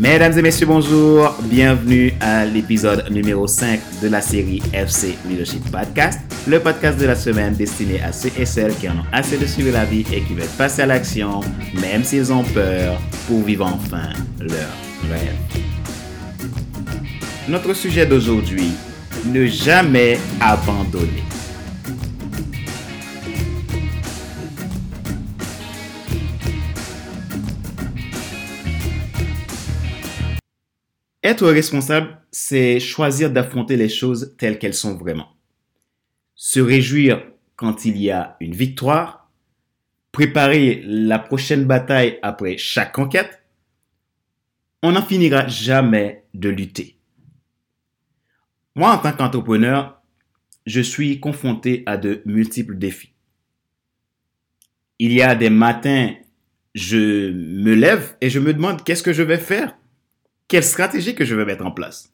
Mesdames et messieurs, bonjour. Bienvenue à l'épisode numéro 5 de la série FC Leadership Podcast, le podcast de la semaine destiné à ceux et celles qui en ont assez de suivre la vie et qui veulent passer à l'action, même s'ils ont peur, pour vivre enfin leur rêve. Notre sujet d'aujourd'hui, ne jamais abandonner. Être responsable, c'est choisir d'affronter les choses telles qu'elles sont vraiment. Se réjouir quand il y a une victoire, préparer la prochaine bataille après chaque conquête, on n'en finira jamais de lutter. Moi, en tant qu'entrepreneur, je suis confronté à de multiples défis. Il y a des matins, je me lève et je me demande qu'est-ce que je vais faire quelle stratégie que je vais mettre en place?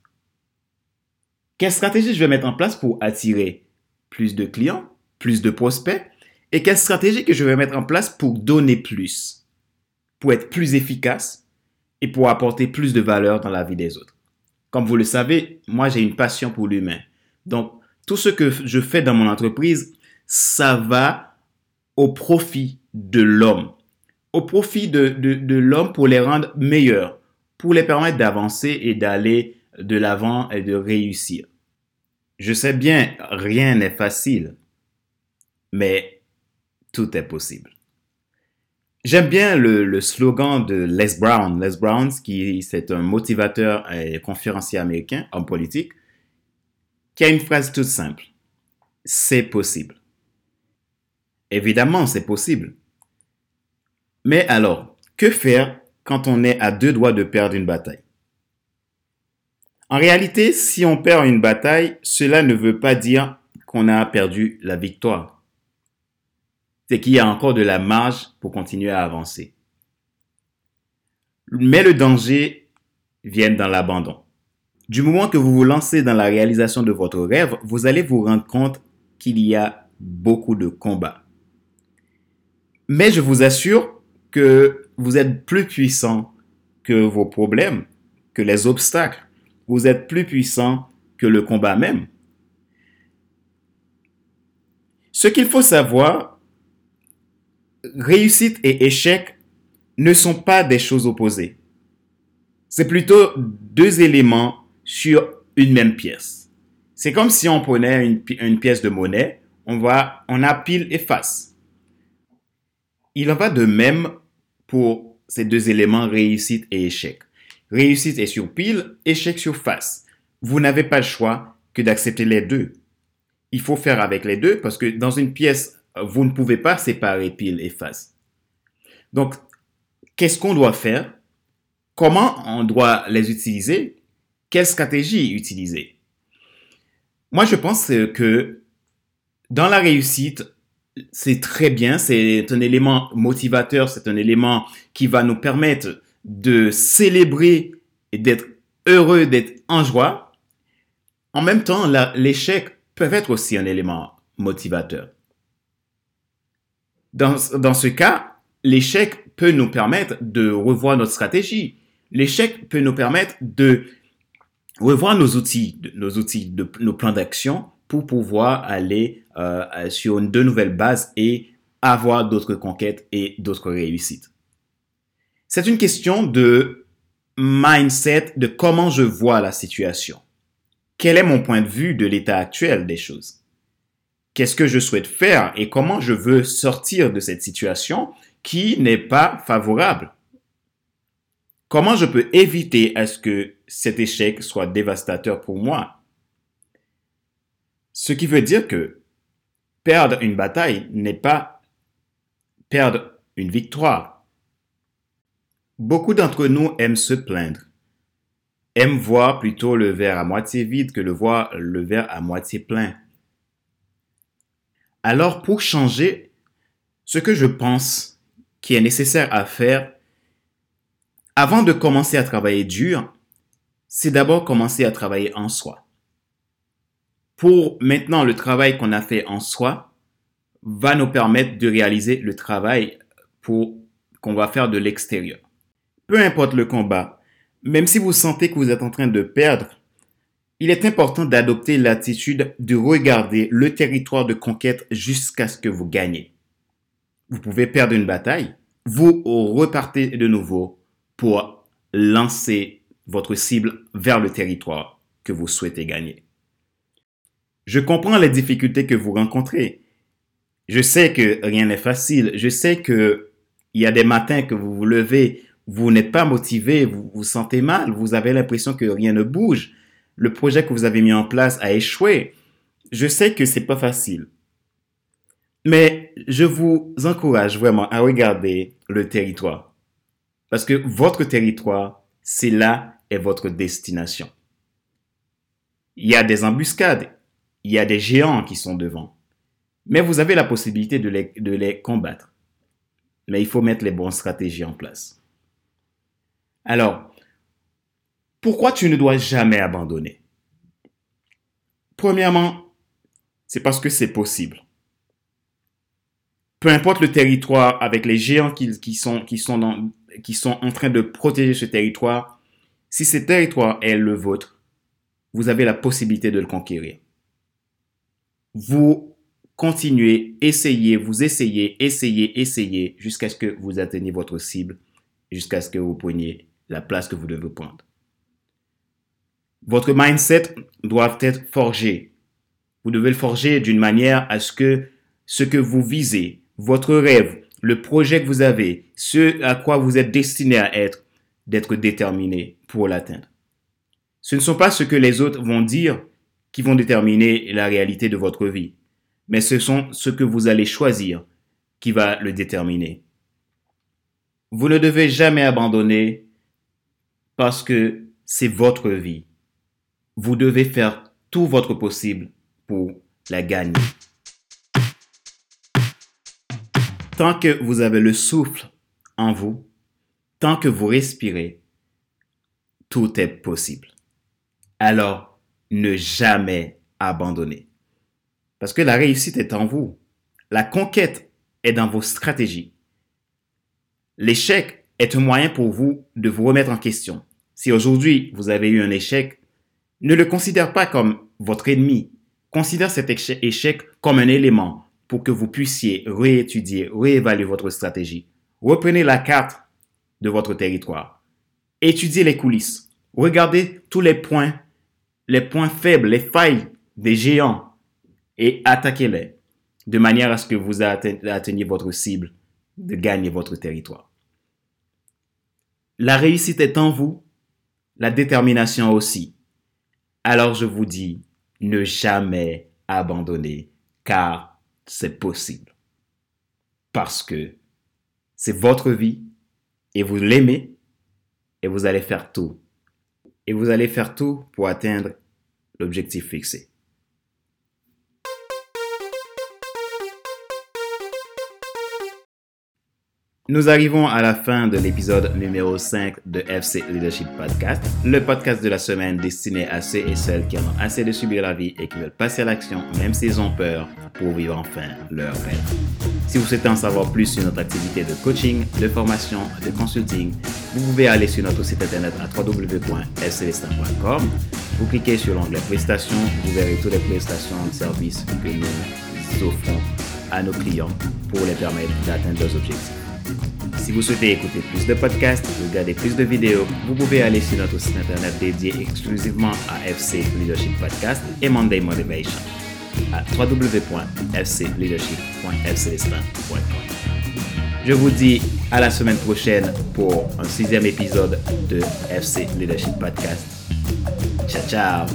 Quelle stratégie je vais mettre en place pour attirer plus de clients, plus de prospects? Et quelle stratégie que je vais mettre en place pour donner plus, pour être plus efficace et pour apporter plus de valeur dans la vie des autres. Comme vous le savez, moi j'ai une passion pour l'humain. Donc tout ce que je fais dans mon entreprise, ça va au profit de l'homme, au profit de, l'homme pour les rendre meilleurs, pour les permettre d'avancer et d'aller de l'avant et de réussir. Je sais bien, rien n'est facile, mais tout est possible. J'aime bien le, slogan de Les Brown. Les Brown, qui c'est un motivateur et conférencier américain, en politique, qui a une phrase toute simple. C'est possible. Évidemment, c'est possible. Mais alors, que faire quand on est à deux doigts de perdre une bataille. En réalité, si on perd une bataille, cela ne veut pas dire qu'on a perdu la victoire. C'est qu'il y a encore de la marge pour continuer à avancer. Mais le danger vient dans l'abandon. Du moment que vous vous lancez dans la réalisation de votre rêve, vous allez vous rendre compte qu'il y a beaucoup de combats. Mais je vous assure que vous êtes plus puissant que vos problèmes, que les obstacles. Vous êtes plus puissant que le combat même. Ce qu'il faut savoir, réussite et échec ne sont pas des choses opposées. C'est plutôt deux éléments sur une même pièce. C'est comme si on prenait une, pièce de monnaie, on, va, on a pile et face. Il en va de même pour ces deux éléments, réussite et échec. Réussite est sur pile, échec sur face. Vous n'avez pas le choix que d'accepter les deux. Il faut faire avec les deux parce que dans une pièce, vous ne pouvez pas séparer pile et face. Donc, qu'est-ce qu'on doit faire? Comment on doit les utiliser? Quelle stratégie utiliser? Moi, je pense que dans la réussite, c'est très bien, c'est un élément motivateur, c'est un élément qui va nous permettre de célébrer et d'être heureux, d'être en joie. En même temps, l'échec peut être aussi un élément motivateur. Dans, ce cas, l'échec peut nous permettre de revoir notre stratégie. L'échec peut nous permettre de revoir nos outils, nos outils, nos plans d'action pour pouvoir aller euh, sur de nouvelles bases et avoir d'autres conquêtes et d'autres réussites. C'est une question de mindset, de comment je vois la situation. Quel est mon point de vue de l'état actuel des choses? Qu'est-ce que je souhaite faire et comment je veux sortir de cette situation qui n'est pas favorable? Comment je peux éviter à ce que cet échec soit dévastateur pour moi? Ce qui veut dire que Perdre une bataille n'est pas perdre une victoire. Beaucoup d'entre nous aiment se plaindre, aiment voir plutôt le verre à moitié vide que le voir le verre à moitié plein. Alors pour changer, ce que je pense qui est nécessaire à faire, avant de commencer à travailler dur, c'est d'abord commencer à travailler en soi pour maintenant le travail qu'on a fait en soi va nous permettre de réaliser le travail pour qu'on va faire de l'extérieur. Peu importe le combat, Même si vous sentez que vous êtes en train de perdre, il est important d'adopter l'attitude de regarder le territoire de conquête jusqu'à ce que vous gagnez. Vous pouvez perdre une bataille, vous repartez de nouveau pour lancer votre cible vers le territoire que vous souhaitez gagner. Je comprends les difficultés que vous rencontrez. Je sais que rien n'est facile. Je sais que il y a des matins que vous vous levez, vous n'êtes pas motivé, vous vous sentez mal, vous avez l'impression que rien ne bouge. Le projet que vous avez mis en place a échoué. Je sais que c'est pas facile. Mais je vous encourage vraiment à regarder le territoire. Parce que votre territoire, c'est là est votre destination. Il y a des embuscades, il y a des géants qui sont devant. Mais vous avez la possibilité de les, combattre. Mais il faut mettre les bonnes stratégies en place. Alors, pourquoi tu ne dois jamais abandonner? Premièrement, c'est parce que c'est possible peu importe le territoire, avec les géants qui sont en train de protéger ce territoire, si ce territoire est le vôtre, vous avez la possibilité de le conquérir. Vous continuez, essayez, vous essayez, essayez, essayez, jusqu'à ce que vous atteigniez votre cible, jusqu'à ce que vous preniez la place que vous devez prendre. Votre mindset doit être forgé. Vous devez le forger d'une manière à ce que ce que vous visez, votre rêve, le projet que vous avez, ce à quoi vous êtes destiné à être, d'être déterminé pour l'atteindre. Ce ne sont pas ce que les autres vont dire qui vont déterminer la réalité de votre vie, mais ce sont ce que vous allez choisir qui va le déterminer. Vous ne devez jamais abandonner parce que c'est votre vie. Vous devez faire tout votre possible pour la gagner. Tant que vous avez le souffle en vous, tant que vous respirez, tout est possible. Alors, ne jamais abandonner. Parce que la réussite est en vous. La conquête est dans vos stratégies. L'échec est un moyen pour vous de vous remettre en question. Si aujourd'hui vous avez eu un échec, ne le considère pas comme votre ennemi. Considère cet échec comme un élément pour que vous puissiez réétudier, réévaluer votre stratégie. Reprenez la carte de votre territoire. Étudiez les coulisses. Regardez tous les points, les points faibles, les failles des géants et attaquez-les de manière à ce que vous atteigniez votre cible de gagner votre territoire. La réussite est en vous, la détermination aussi. Alors je vous dis, ne jamais abandonner, car c'est possible. Parce que c'est votre vie et vous l'aimez et vous allez faire tout. Et vous allez faire tout pour atteindre l'objectif fixé. Nous arrivons à la fin de l'épisode numéro 5 de FC Leadership Podcast, le podcast de la semaine destiné à ceux et celles qui en ont assez de subir la vie et qui veulent passer à l'action même s'ils ont peur pour vivre enfin leur rêve. Si vous souhaitez en savoir plus sur notre activité de coaching, de formation, de consulting, vous pouvez aller sur notre site internet à www.fcelestin.com. Vous cliquez sur l'onglet prestations, vous verrez toutes les prestations et services que nous offrons à nos clients pour les permettre d'atteindre leurs objectifs. Si vous souhaitez écouter plus de podcasts, regarder plus de vidéos, vous pouvez aller sur notre site internet dédié exclusivement à FC Leadership Podcast et Monday Motivation à www.fcleadership.fcelestin.com. Je vous dis à la semaine prochaine pour un sixième épisode de FC Leadership Podcast. Ciao, ciao!